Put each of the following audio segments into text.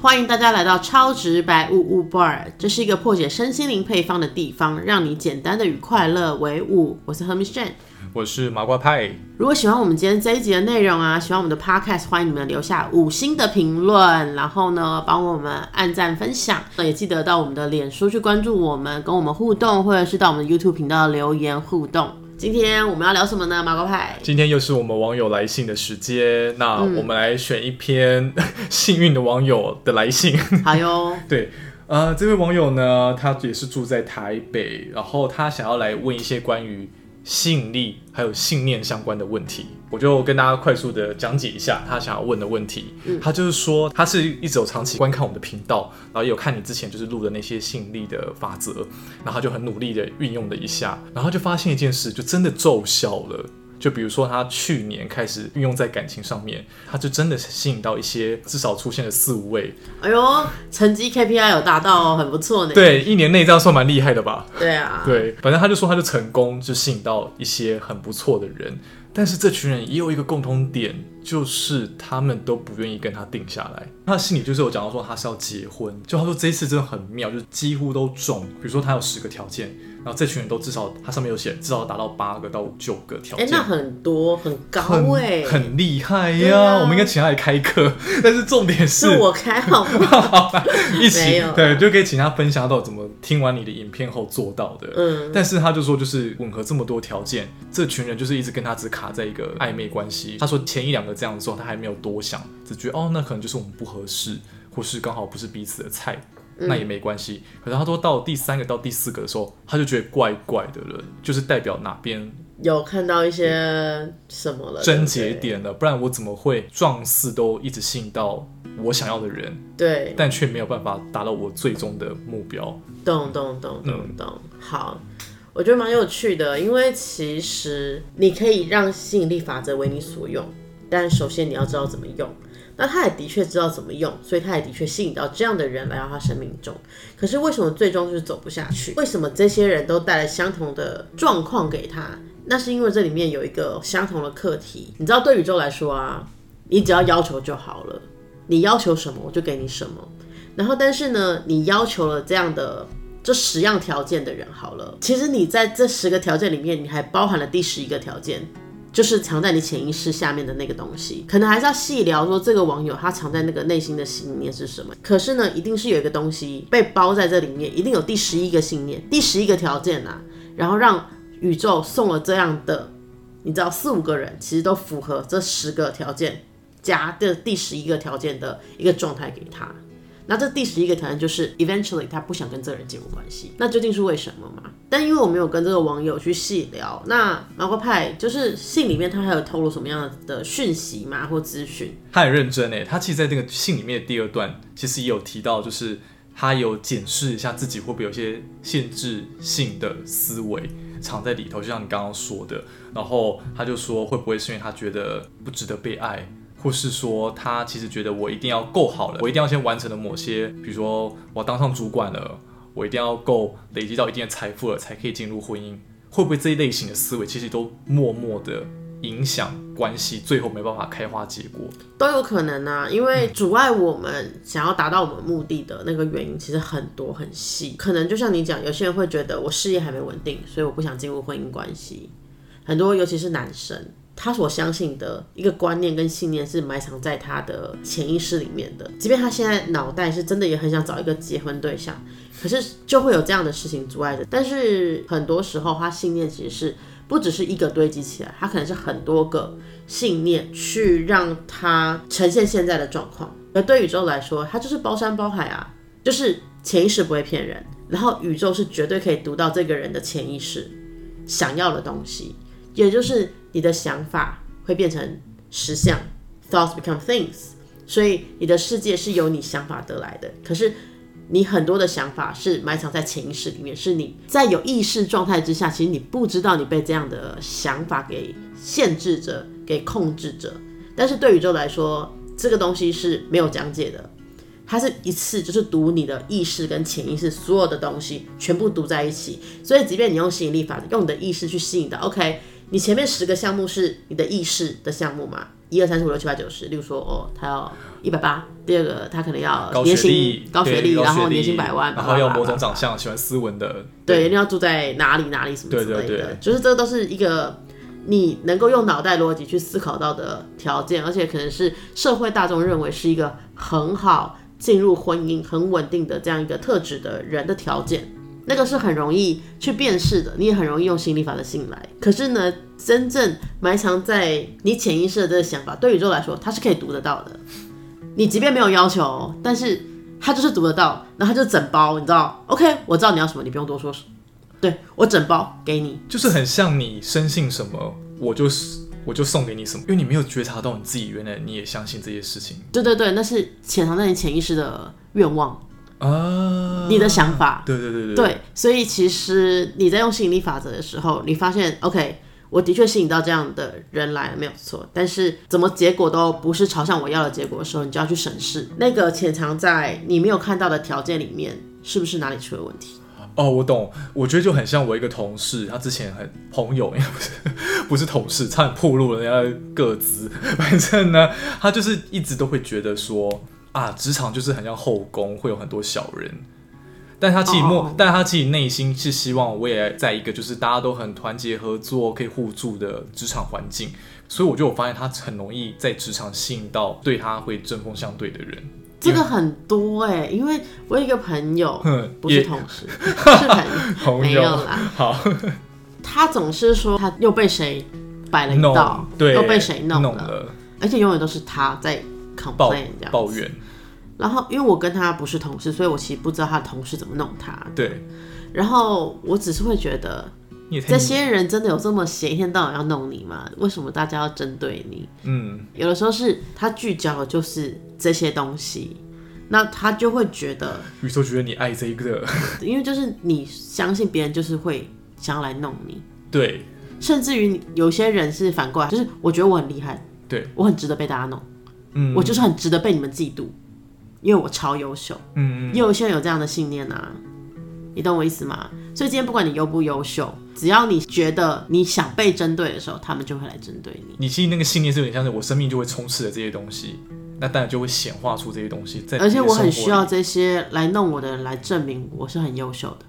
欢迎大家来到超直白物物 bar，这是一个破解身心灵配方的地方，让你简单的与快乐为伍。我是 Hermes Jane。我是麻瓜派，如果喜欢我们今天这一集的内容啊，喜欢我们的 podcast，欢迎你们留下五星的评论，然后呢，帮我们按赞分享，那也记得到我们的脸书去关注我们，跟我们互动，或者是到我们的 YouTube 频道留言互动。今天我们要聊什么呢？马高派，今天又是我们网友来信的时间，那我们来选一篇 幸运的网友的来信。好哟，对，呃，这位网友呢，他也是住在台北，然后他想要来问一些关于。吸引力还有信念相关的问题，我就跟大家快速的讲解一下他想要问的问题。他就是说，他是一直有长期观看我们的频道，然后也有看你之前就是录的那些吸引力的法则，然后他就很努力的运用了一下，然后就发现一件事，就真的奏效了。就比如说，他去年开始运用在感情上面，他就真的吸引到一些至少出现了四五位。哎呦，成绩 KPI 有达到哦，很不错呢。对，一年内这样算蛮厉害的吧？对啊。对，反正他就说他就成功，就吸引到一些很不错的人。但是这群人也有一个共同点，就是他们都不愿意跟他定下来。他心里就是有讲到说他是要结婚，就他说这一次真的很妙，就是几乎都中。比如说他有十个条件。然后这群人都至少，他上面有写，至少达到八个到九个条件。哎，那很多很高哎，很厉害呀！我们应该请他来开课。但是重点是，我开好不好？一起对，就可以请他分享到怎么听完你的影片后做到的。嗯，但是他就说，就是吻合这么多条件，这群人就是一直跟他只卡在一个暧昧关系。他说前一两个这样的时候，他还没有多想，只觉得哦，那可能就是我们不合适，或是刚好不是彼此的菜。那也没关系，可是他说到第三个到第四个的时候，他就觉得怪怪的了，就是代表哪边有看到一些什么了，症结点了，不然我怎么会状似都一直吸引到我想要的人，对，但却没有办法达到我最终的目标。懂懂懂懂懂，好，我觉得蛮有趣的，因为其实你可以让吸引力法则为你所用，但首先你要知道怎么用。那他也的确知道怎么用，所以他也的确吸引到这样的人来到他生命中。可是为什么最终就是走不下去？为什么这些人都带来相同的状况给他？那是因为这里面有一个相同的课题。你知道，对宇宙来说啊，你只要要求就好了，你要求什么我就给你什么。然后，但是呢，你要求了这样的这十样条件的人好了，其实你在这十个条件里面，你还包含了第十一个条件。就是藏在你潜意识下面的那个东西，可能还是要细聊说这个网友他藏在那个内心的信念是什么。可是呢，一定是有一个东西被包在这里面，一定有第十一个信念、第十一个条件呐。然后让宇宙送了这样的，你知道四五个人其实都符合这十个条件加的第十一个条件的一个状态给他。那这第十一个条件就是，eventually 他不想跟这个人进入关系，那究竟是为什么嘛？但因为我没有跟这个网友去细聊，那毛哥派就是信里面他还有透露什么样的讯息吗？或资讯？他很认真诶，他其实在那个信里面的第二段，其实也有提到，就是他有检视一下自己会不会有些限制性的思维藏在里头，就像你刚刚说的，然后他就说会不会是因为他觉得不值得被爱？或是说他其实觉得我一定要够好了，我一定要先完成了某些，比如说我当上主管了，我一定要够累积到一定的财富了，才可以进入婚姻。会不会这一类型的思维其实都默默的影响关系，最后没办法开花结果？都有可能啊，因为阻碍我们想要达到我们目的的那个原因其实很多很细。可能就像你讲，有些人会觉得我事业还没稳定，所以我不想进入婚姻关系。很多尤其是男生。他所相信的一个观念跟信念是埋藏在他的潜意识里面的，即便他现在脑袋是真的也很想找一个结婚对象，可是就会有这样的事情阻碍着。但是很多时候，他信念其实是不只是一个堆积起来，他可能是很多个信念去让他呈现现在的状况。而对宇宙来说，它就是包山包海啊，就是潜意识不会骗人，然后宇宙是绝对可以读到这个人的潜意识想要的东西，也就是。你的想法会变成实相，thoughts become things，所以你的世界是由你想法得来的。可是你很多的想法是埋藏在潜意识里面，是你在有意识状态之下，其实你不知道你被这样的想法给限制着、给控制着。但是对宇宙来说，这个东西是没有讲解的，它是一次就是读你的意识跟潜意识所有的东西全部读在一起。所以即便你用吸引力法则，用你的意识去吸引的，OK。你前面十个项目是你的意识的项目嘛？一二三四五六七八九十，例如说哦，他要一百八，第二个他可能要高年薪学历，高学历，然后年薪百万，然后要有某种长相，喜欢斯文的，对，一定要住在哪里哪里什么之类的，就是这都是一个你能够用脑袋逻辑去思考到的条件，而且可能是社会大众认为是一个很好进入婚姻、很稳定的这样一个特质的人的条件。那个是很容易去辨识的，你也很容易用心理法的信来。可是呢，真正埋藏在你潜意识的这个想法，对宇宙来说，它是可以读得到的。你即便没有要求，但是它就是读得到，然后它就整包，你知道？OK，我知道你要什么，你不用多说什么。对我整包给你，就是很像你深信什么，我就是我就送给你什么，因为你没有觉察到你自己原来你也相信这些事情对对对，那是潜藏在你潜意识的愿望，啊，你的想法。对对对对对，所以其实你在用吸引力法则的时候，你发现 OK，我的确吸引到这样的人来了，没有错。但是怎么结果都不是朝向我要的结果的时候，你就要去审视那个潜藏在你没有看到的条件里面，是不是哪里出了问题？哦，我懂，我觉得就很像我一个同事，他之前很朋友，应该不是不是同事，差点暴露了人家的个资。反正呢，他就是一直都会觉得说啊，职场就是很像后宫，会有很多小人。但他自己但他自己内心是希望我也在一个就是大家都很团结合作、可以互助的职场环境，所以我就我发现他很容易在职场吸引到对他会针锋相对的人。这个很多哎、因为我有一个朋友，不是同事，是朋友，朋没有友啦。好他总是说他又被谁摆了一弄道，对又被谁弄了，弄了而且永远都是他在抱 complain 这样。抱怨，然后因为我跟他不是同事，所以我其实不知道他的同事怎么弄他。对，然后我只是会觉得，这些人真的有这么闲，一天到晚要弄你吗？为什么大家要针对你？嗯。有的时候是他聚焦的就是这些东西，那他就会觉得，宇宙觉得你爱这一个，因为就是你相信别人就是会想要来弄你，对甚至于有些人是反过来，就是我觉得我很厉害，对，我很值得被大家弄，嗯，我就是很值得被你们嫉妒，因为我超优秀。嗯也有一些人有这样的信念啊，你懂我意思吗？所以今天不管你优不优秀，只要你觉得你想被针对的时候，他们就会来针对你。你其实那个信念是有点像是我生命就会充斥着这些东西，那当然就会显化出这些东西在，而且我很需要，这些来弄我的人来证明我是很优秀的，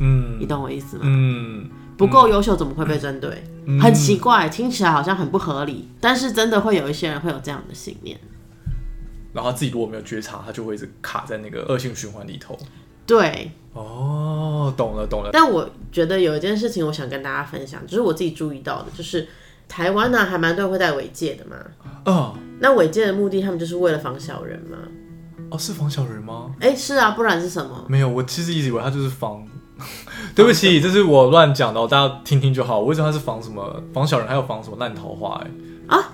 嗯你懂我意思吗？嗯，不够优秀怎么会被针对？很奇怪，听起来好像很不合理，但是真的会有一些人会有这样的信念。然后自己如果没有觉察，他就会一直卡在那个恶性循环里头。对，哦，懂了懂了，但我觉得有一件事情我想跟大家分享，就是我自己注意到的，就是台湾呢、还蛮多人会戴尾戒的嘛。哦那尾戒的目的，他们就是为了防小人吗。哦，是防小人吗？哎、是啊，不然是什么？没有，我其实一直以为他就是防。对不起，这是我乱讲的哦，大家听听就好。我为什么他是防什么防小人，还有防什么烂桃花？哎啊，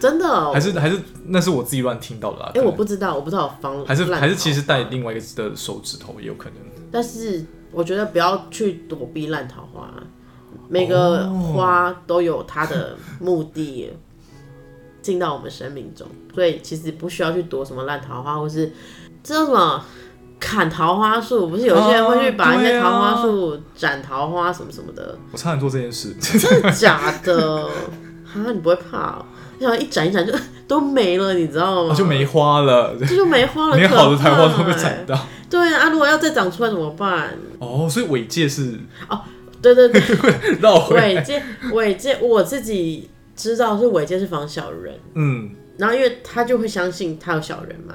真的、哦？还是还是那是我自己乱听到的啦。哎、我不知道，我不知道防还是烂还是其实桃花带另外一个的手指头也有可能。但是我觉得不要去躲避烂桃花，每个哦花都有它的目的进到我们生命中，所以其实不需要去躲什么烂桃花，或是这叫什么砍桃花树，不是有些人会去把一些桃花树斩桃花什么什么的，我差点做这件事，真的假的？啊，你不会怕、哦？你想一斩一斩就 都没了，你知道吗？我就没花了，这就没花了，连好的桃花都被斩到。对啊，啊如果要再长出来怎么办？哦，所以尾戒是哦对对对，绕尾戒，尾戒，我自己知道是尾戒是防小人，嗯，然后因为他就会相信他有小人嘛，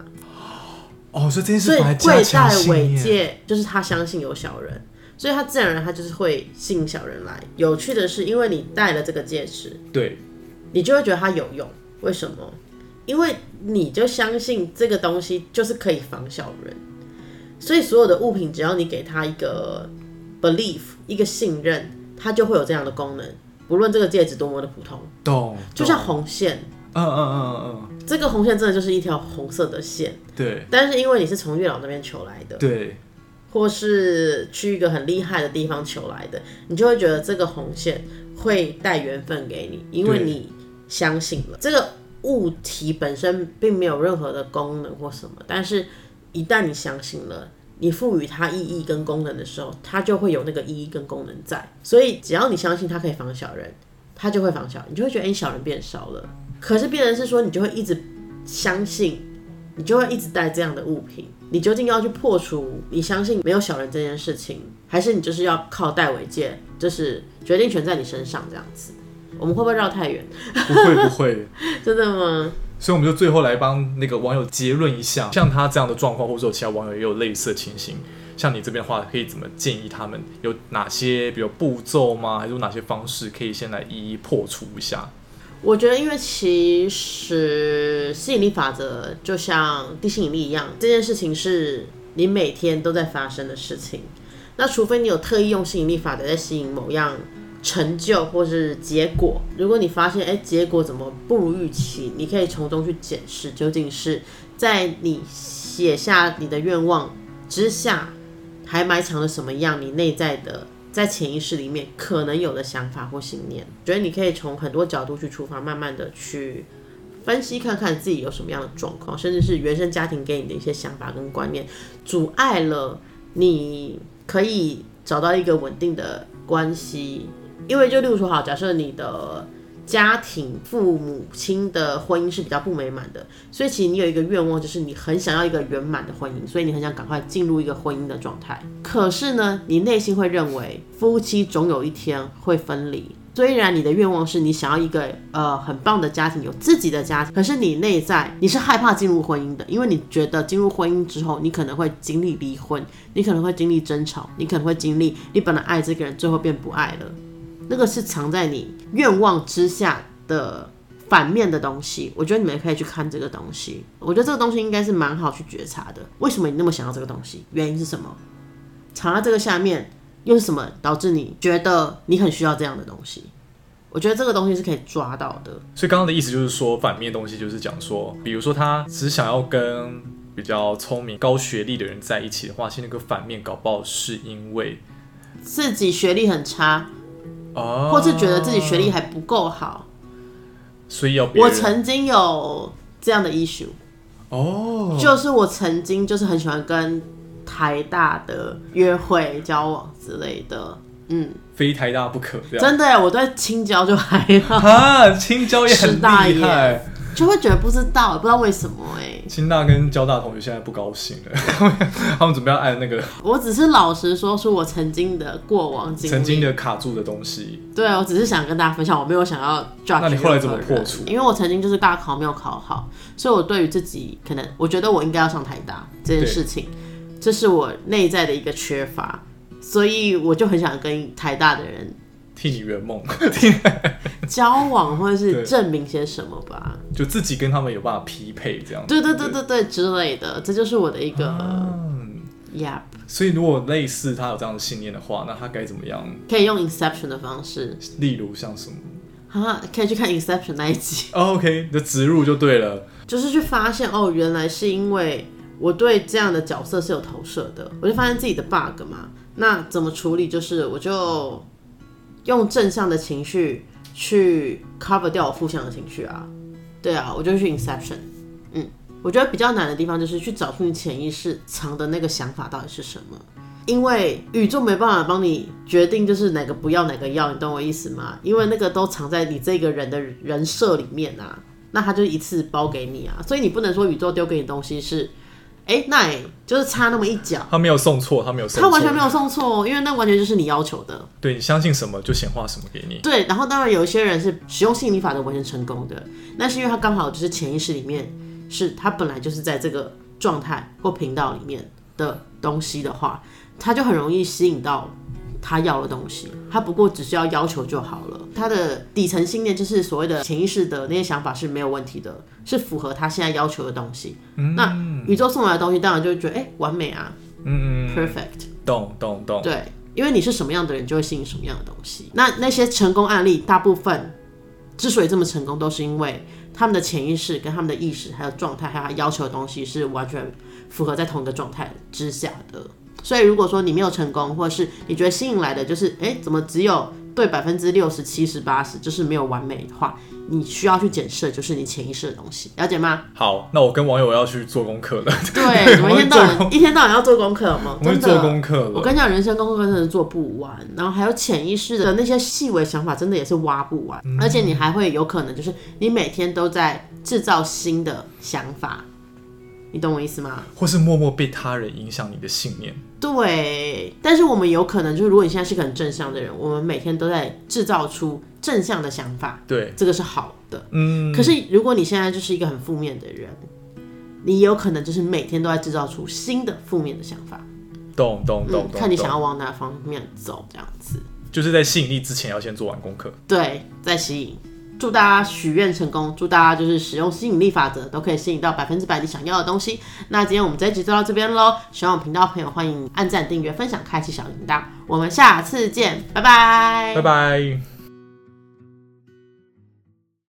哦，所以这件事所以反而加会强戴尾信念。戒就是他相信有小人，所以他自然而然他就是会吸引小人来。有趣的是，因为你戴了这个戒指，对，你就会觉得它有用。为什么？因为你就相信这个东西就是可以防小人，所以所有的物品只要你给它一个 belief，一个信任，它就会有这样的功能。不论这个戒指多么的普通，懂，就像懂，红线，嗯嗯嗯嗯这个红线真的就是一条红色的线，嗯，对但是因为你是从月老那边求来的，对，或是去一个很厉害的地方求来的，你就会觉得这个红线会带缘分给你，因为你相信了这个物体本身并没有任何的功能或什么，但是一旦你相信了。你赋予它意义跟功能的时候，它就会有那个意义跟功能在。所以只要你相信它可以防小人，它就会防小人，你就会觉得哎、诶小人变少了。可是变成是说，你就会一直相信，你就会一直带这样的物品。你究竟要去破除你相信没有小人这件事情，还是你就是要靠戴尾戒，就是决定权在你身上这样子？我们会不会绕太远？不会不会，真的吗？所以我们就最后来帮那个网友结论一下，像他这样的状况，或者说其他网友也有类似的情形，像你这边的话，可以怎么建议他们？有哪些比如步骤吗？还是有哪些方式可以先来一一破除一下？我觉得，因为其实吸引力法则就像地心引力一样，这件事情是你每天都在发生的事情。那除非你有特意用吸引力法则在吸引某样成就或是结果，如果你发现哎结果怎么不如预期，你可以从中去检视究竟是在你写下你的愿望之下，还埋藏了什么样你内在的。在潜意识里面可能有的想法或信念，觉得你可以从很多角度去出发，慢慢的去分析看看自己有什么样的状况，甚至是原生家庭给你的一些想法跟观念，阻碍了你可以找到一个稳定的关系。因为就例如说，好，假设你的。家庭父母亲的婚姻是比较不美满的，所以其实你有一个愿望，就是你很想要一个圆满的婚姻，所以你很想赶快进入一个婚姻的状态。可是呢，你内心会认为夫妻总有一天会分离。虽然你的愿望是你想要一个呃很棒的家庭，有自己的家庭，可是你内在你是害怕进入婚姻的，因为你觉得进入婚姻之后，你可能会经历离婚，你可能会经历争吵，你可能会经历你本来爱这个人，最后变不爱了。那个是藏在你愿望之下的反面的东西，我觉得你们可以去看这个东西。我觉得这个东西应该是蛮好去觉察的。为什么你那么想要这个东西？原因是什么？藏在这个下面又是什么导致你觉得你很需要这样的东西？我觉得这个东西是可以抓到的。所以刚刚的意思就是说，反面东西就是讲说，比如说他只想要跟比较聪明、高学历的人在一起的话，其实那个反面搞不好是因为自己学历很差。或是觉得自己学历还不够好，所以要我曾经有这样的 issue 哦，就是我曾经就是很喜欢跟台大的约会交往之类的，嗯，非台大不可，真的，我对青椒就还好啊，青椒也很厉害。就会觉得不知道，不知道为什么哎。清大跟交大同学现在不高兴了，他们准备要按那个。我只是老实说出我曾经的过往经历，曾经的卡住的东西。对，我只是想跟大家分享，我没有想要 judge。那你后来怎么破除？因为我曾经就是大考没有考好，所以我对于自己可能，我觉得我应该要上台大这件事情，这是我内在的一个缺乏，所以我就很想跟台大的人。替你圆梦，交往或者是证明些什么吧，就自己跟他们有办法匹配这样。对对对对对之类的，这就是我的一个，Yep。所以如果类似他有这样的信念的话，那他该怎么样？可以用 Inception 的方式，例如像什么？啊，可以去看 Inception 那一集。OK，你的植入就对了，就是去发现哦，原来是因为我对这样的角色是有投射的，我就发现自己的 bug 嘛。那怎么处理？就是我就。用正向的情绪去 cover 掉我负向的情绪啊，对啊，我就去 inception。嗯，我觉得比较难的地方就是去找出你潜意识藏的那个想法到底是什么，因为宇宙没办法帮你决定就是哪个不要哪个要，你懂我意思吗？因为那个都藏在你这个人的人设里面啊，那他就一次包给你啊，所以你不能说宇宙丢给你东西是。哎，那就是差那么一脚，他没有送错，他没有送，他完全没有送错，因为那完全就是你要求的。对你相信什么就显化什么给你。对，然后当然有一些人是使用吸引力法则完全成功的，那是因为他刚好就是潜意识里面是他本来就是在这个状态或频道里面的东西的话，他就很容易吸引到。他要的东西，他不过只需要要求就好了。他的底层信念就是所谓的潜意识的那些想法是没有问题的，是符合他现在要求的东西。那宇宙送来的东西，当然就会觉得哎，完美啊，嗯，perfect，懂懂懂。对，因为你是什么样的人，就会吸引什么样的东西。那那些成功案例，大部分之所以这么成功，都是因为他们的潜意识跟他们的意识还有状态，还有他要求的东西是完全符合在同一个状态之下的。所以，如果说你没有成功，或者是你觉得吸引来的就是，哎，怎么只有对百分之六十七十八十就是没有完美的话，你需要去检视，就是你潜意识的东西，了解吗？好，那我跟网友要去做功课了。对，我一天到晚 一天到晚要做功课吗？我做功课了。我跟你讲，人生功课真的是做不完，然后还有潜意识的那些细微想法，真的也是挖不完，嗯而且你还会有可能就是你每天都在制造新的想法，你懂我意思吗？或是默默被他人影响你的信念。对，但是我们有可能就是，如果你现在是个很正向的人，我们每天都在制造出正向的想法，对，这个是好的。嗯，可是如果你现在就是一个很负面的人，你有可能就是每天都在制造出新的负面的想法，懂懂懂。看你想要往哪方面走，这样子。就是在吸引力之前要先做完功课。对，在吸引。祝大家许愿成功，祝大家就是使用吸引力法则，都可以吸引到百分之百你想要的东西。那今天我们这一集就到这边喽，喜欢我频道的朋友欢迎按赞、订阅、分享、开启小铃铛，我们下次见，拜拜，拜拜。